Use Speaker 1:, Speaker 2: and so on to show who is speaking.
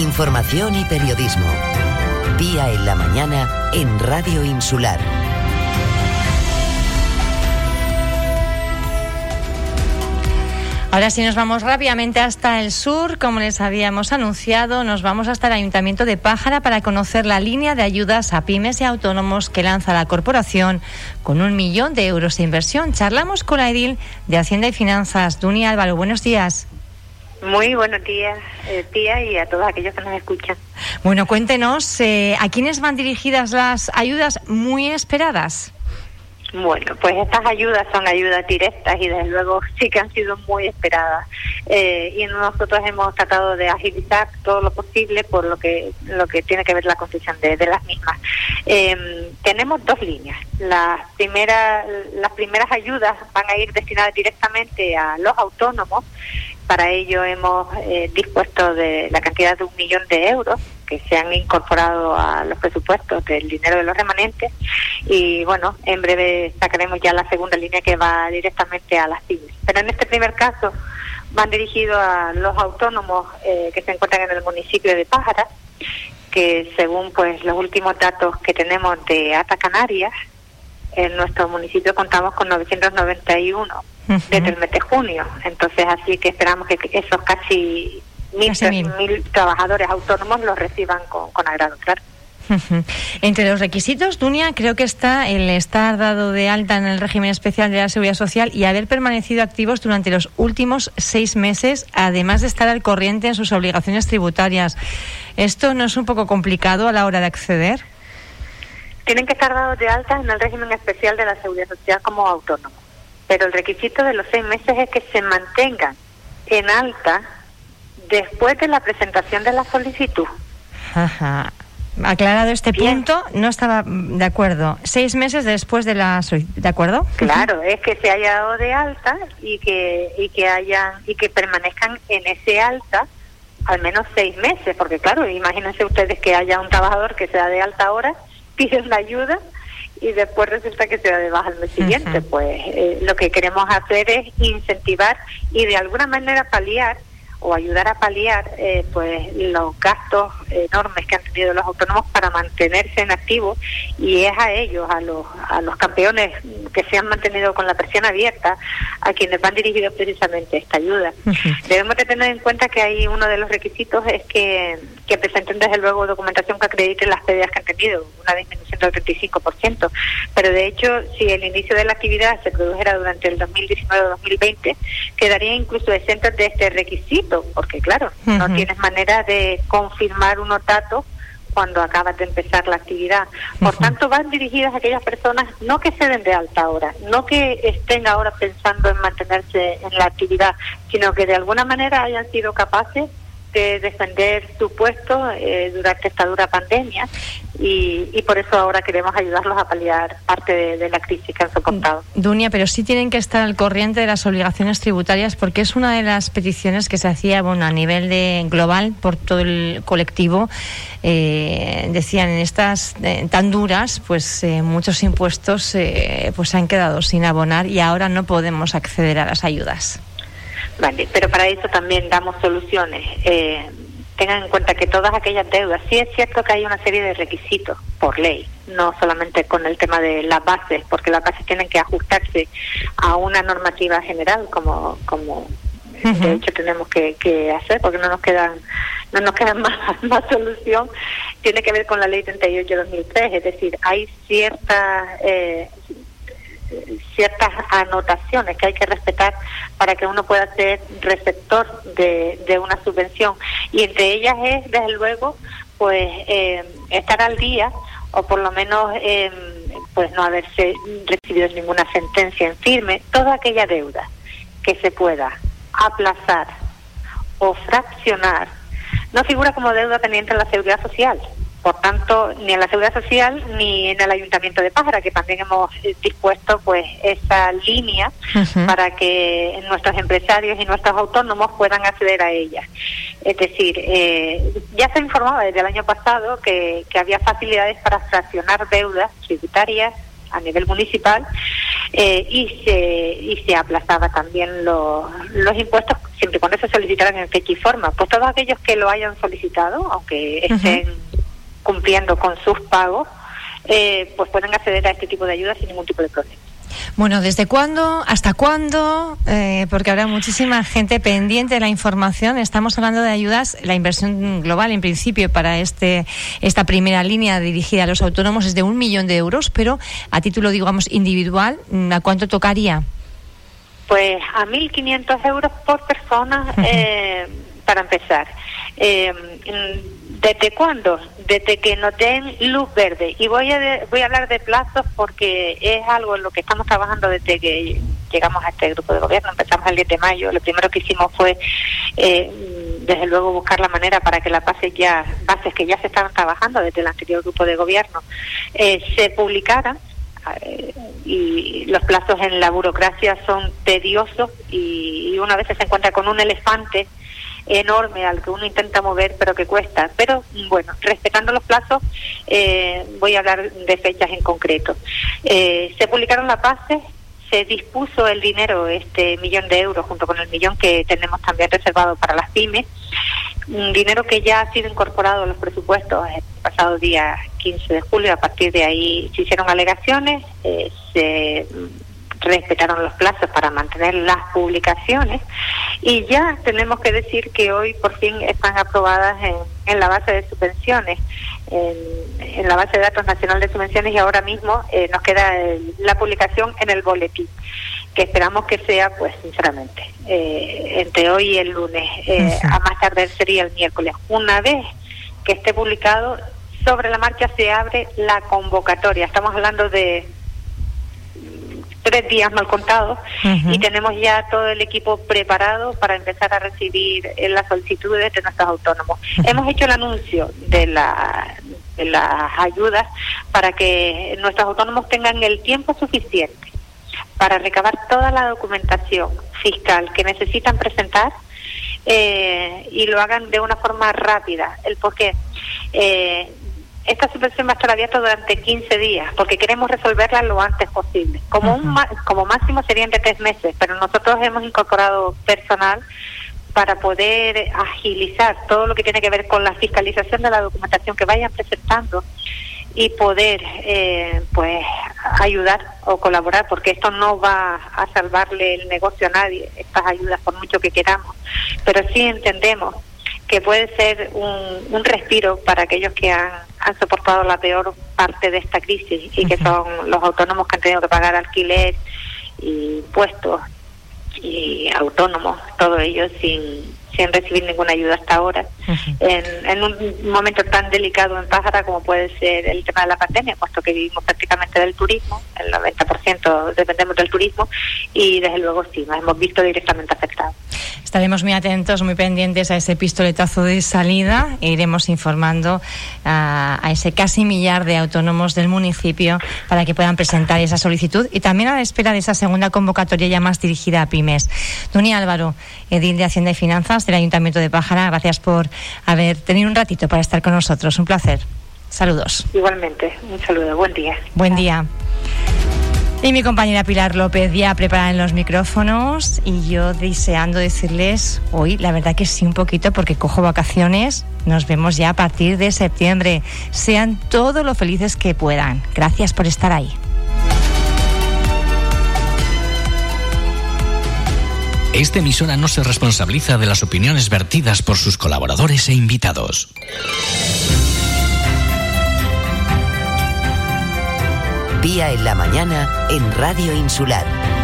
Speaker 1: Información y periodismo. Día en la mañana en Radio Insular.
Speaker 2: Ahora sí nos vamos rápidamente hasta el sur, como les habíamos anunciado, nos vamos hasta el Ayuntamiento de Pájara para conocer la línea de ayudas a pymes y autónomos que lanza la corporación con un millón de euros de inversión. Charlamos con la de Hacienda y Finanzas, Dunia Álvaro. Buenos días.
Speaker 3: Muy buenos días, eh, tía, y a todos aquellos que nos escuchan.
Speaker 2: Bueno, cuéntenos, eh, ¿a quiénes van dirigidas las ayudas muy esperadas?
Speaker 3: Bueno, pues estas ayudas son ayudas directas y desde luego sí que han sido muy esperadas. Eh, y nosotros hemos tratado de agilizar todo lo posible por lo que lo que tiene que ver la construcción de, las mismas. Eh, tenemos dos líneas. Las primeras, las primeras ayudas van a ir destinadas directamente a los autónomos. Para ello hemos eh, dispuesto de la cantidad de un millón de euros que se han incorporado a los presupuestos del dinero de los remanentes y bueno, en breve sacaremos ya la segunda línea que va directamente a las pymes. Pero en este primer caso van dirigidos a los autónomos eh, que se encuentran en el municipio de Pájara, que según pues los últimos datos que tenemos de Ata Canarias, en nuestro municipio contamos con 991 desde el mes de junio. Entonces, así que esperamos que esos casi mil, trabajadores autónomos los reciban con, con agrado, claro.
Speaker 2: Entre los requisitos, Dunia, creo que está el estar dado de alta en el régimen especial de la seguridad social y haber permanecido activos durante los últimos seis meses, además de estar al corriente en sus obligaciones tributarias. ¿Esto no es un poco complicado a la hora de acceder?
Speaker 3: Tienen que estar dados de alta en el régimen especial de la seguridad social como autónomos, pero el requisito de los seis meses es que se mantengan en alta después de la presentación de la solicitud.
Speaker 2: Ajá. Aclarado este punto, no estaba de acuerdo. Seis meses después de la solicitud, ¿de acuerdo?
Speaker 3: Claro, es que se haya dado de alta y que y que hayan y que permanezcan en ese alta al menos seis meses, porque claro, imagínense ustedes que haya un trabajador que sea de alta ahora, pide la ayuda y después resulta que se da de baja al mes siguiente. Pues eh, lo que queremos hacer es incentivar y de alguna manera paliar o ayudar a paliar eh, pues los gastos enormes que han tenido los autónomos para mantenerse en activo y es a ellos, a los, a los campeones que se han mantenido con la presión abierta, a quienes van dirigidos precisamente esta ayuda. Debemos de tener en cuenta que hay uno de los requisitos es que, que presenten desde luego documentación que acredite las pérdidas que han tenido, una disminución del 35%, pero de hecho si el inicio de la actividad se produjera durante el 2019 o 2020, quedaría incluso exento de este requisito, porque claro, no tienes manera de confirmar unos datos cuando acabas de empezar la actividad. Por tanto, van dirigidas a aquellas personas no que se den de alta ahora, no que estén ahora pensando en mantenerse en la actividad, sino que de alguna manera hayan sido capaces de defender su puesto eh, durante esta dura pandemia y, por eso ahora queremos ayudarlos a paliar parte de, la crisis que han soportado.
Speaker 2: Dunia, pero sí tienen que estar al corriente de las obligaciones tributarias porque es una de las peticiones que se hacía bueno, a nivel de global por todo el colectivo. Eh, decían en estas eh, tan duras, pues eh, muchos impuestos pues han quedado sin abonar y ahora no podemos acceder a las ayudas.
Speaker 3: Vale, pero para eso también damos soluciones. Eh, tengan en cuenta que todas aquellas deudas, sí es cierto que hay una serie de requisitos por ley, no solamente con el tema de las bases, porque las bases tienen que ajustarse a una normativa general, como, como de hecho tenemos que, que, hacer, porque no nos quedan no nos queda más, más solución, tiene que ver con la ley 38-2003, es decir, hay ciertas eh, ciertas anotaciones que hay que respetar para que uno pueda ser receptor de, una subvención. Y entre ellas es desde luego pues eh, estar al día o por lo menos eh, pues no haberse recibido ninguna sentencia en firme toda aquella deuda que se pueda aplazar o fraccionar no figura como deuda pendiente en la seguridad social por tanto, ni en la Seguridad Social ni en el Ayuntamiento de Pájara, que también hemos eh, dispuesto pues esa línea para que nuestros empresarios y nuestros autónomos puedan acceder a ella. Es decir, eh, ya se informaba desde el año pasado que, que había facilidades para fraccionar deudas tributarias a nivel municipal eh, y se y se aplazaba también los, los impuestos siempre y cuando se solicitaran en fecha y forma. Pues todos aquellos que lo hayan solicitado, aunque estén cumpliendo con sus pagos, eh, pues pueden acceder a este tipo de ayudas sin ningún tipo de problema.
Speaker 2: Bueno, ¿desde cuándo? ¿Hasta cuándo? Eh, porque habrá muchísima gente pendiente de la información. Estamos hablando de ayudas, la inversión global en principio para este esta primera línea dirigida a los autónomos es de un millón de euros, pero a título, digamos, individual, ¿a cuánto tocaría?
Speaker 3: Pues a 1.500 euros por persona eh, para empezar. Eh, ¿Desde cuándo? Desde que nos den luz verde. Y voy a, voy a hablar de plazos porque es algo en lo que estamos trabajando desde que llegamos a este grupo de gobierno. Empezamos el 10 de mayo. Lo primero que hicimos fue, eh, desde luego, buscar la manera para que las bases, ya, bases que ya se estaban trabajando desde el anterior grupo de gobierno eh, se publicaran eh, y los plazos en la burocracia son tediosos y una vez se encuentra con un elefante enorme al que uno intenta mover, pero que cuesta. Pero bueno, respetando los plazos, eh, voy a hablar de fechas en concreto. Eh, se publicaron las bases, se dispuso el dinero, este millón de euros, junto con el millón que tenemos también reservado para las pymes, un dinero que ya ha sido incorporado a los presupuestos el pasado día 15 de julio. A partir de ahí se hicieron alegaciones, eh, se respetaron los plazos para mantener las publicaciones y ya tenemos que decir que hoy por fin están aprobadas en, en la base de subvenciones, en, la base de datos nacional de subvenciones y ahora mismo eh, nos queda la publicación en el boletín que esperamos que sea, pues sinceramente, eh, entre hoy y el lunes, eh, a más tarde sería el miércoles. Una vez que esté publicado, sobre la marcha se abre la convocatoria. Estamos hablando de tres días mal contados y tenemos ya todo el equipo preparado para empezar a recibir eh, las solicitudes de nuestros autónomos. Hemos hecho el anuncio de, la, de las ayudas para que nuestros autónomos tengan el tiempo suficiente para recabar toda la documentación fiscal que necesitan presentar eh, y lo hagan de una forma rápida. El por qué. Eh, esta subvención va a estar abierta durante 15 días porque queremos resolverla lo antes posible. Como, un, como máximo serían de tres meses, pero nosotros hemos incorporado personal para poder agilizar todo lo que tiene que ver con la fiscalización de la documentación que vayan presentando y poder eh, pues ayudar o colaborar porque esto no va a salvarle el negocio a nadie estas ayudas por mucho que queramos pero sí entendemos que puede ser un, un respiro para aquellos que han, han, soportado la peor parte de esta crisis y que son los autónomos que han tenido que pagar alquiler y impuestos y autónomos, todo ello sin, sin recibir ninguna ayuda hasta ahora, en, en, un momento tan delicado en Pájara como puede ser el tema de la pandemia, puesto que vivimos prácticamente del turismo, el 90% dependemos del turismo y desde luego sí, nos hemos visto directamente afectados.
Speaker 2: Estaremos muy atentos, muy pendientes a ese pistoletazo de salida e iremos informando a, a, ese casi millar de autónomos del municipio para que puedan presentar esa solicitud y también a la espera de esa segunda convocatoria ya más dirigida a pymes. Doni Álvaro, edil de Hacienda y Finanzas del Ayuntamiento de Pájara, gracias por haber tenido un ratito para estar con nosotros. Un placer. Saludos.
Speaker 3: Igualmente, un saludo. Buen día.
Speaker 2: Buen día. Y mi compañera Pilar López ya preparada en los micrófonos y yo deseando decirles hoy, la verdad que sí un poquito porque cojo vacaciones, nos vemos ya a partir de septiembre. Sean todo lo felices que puedan. Gracias por estar ahí.
Speaker 4: Esta emisora no se responsabiliza de las opiniones vertidas por sus colaboradores e invitados.
Speaker 1: Día en la mañana en Radio Insular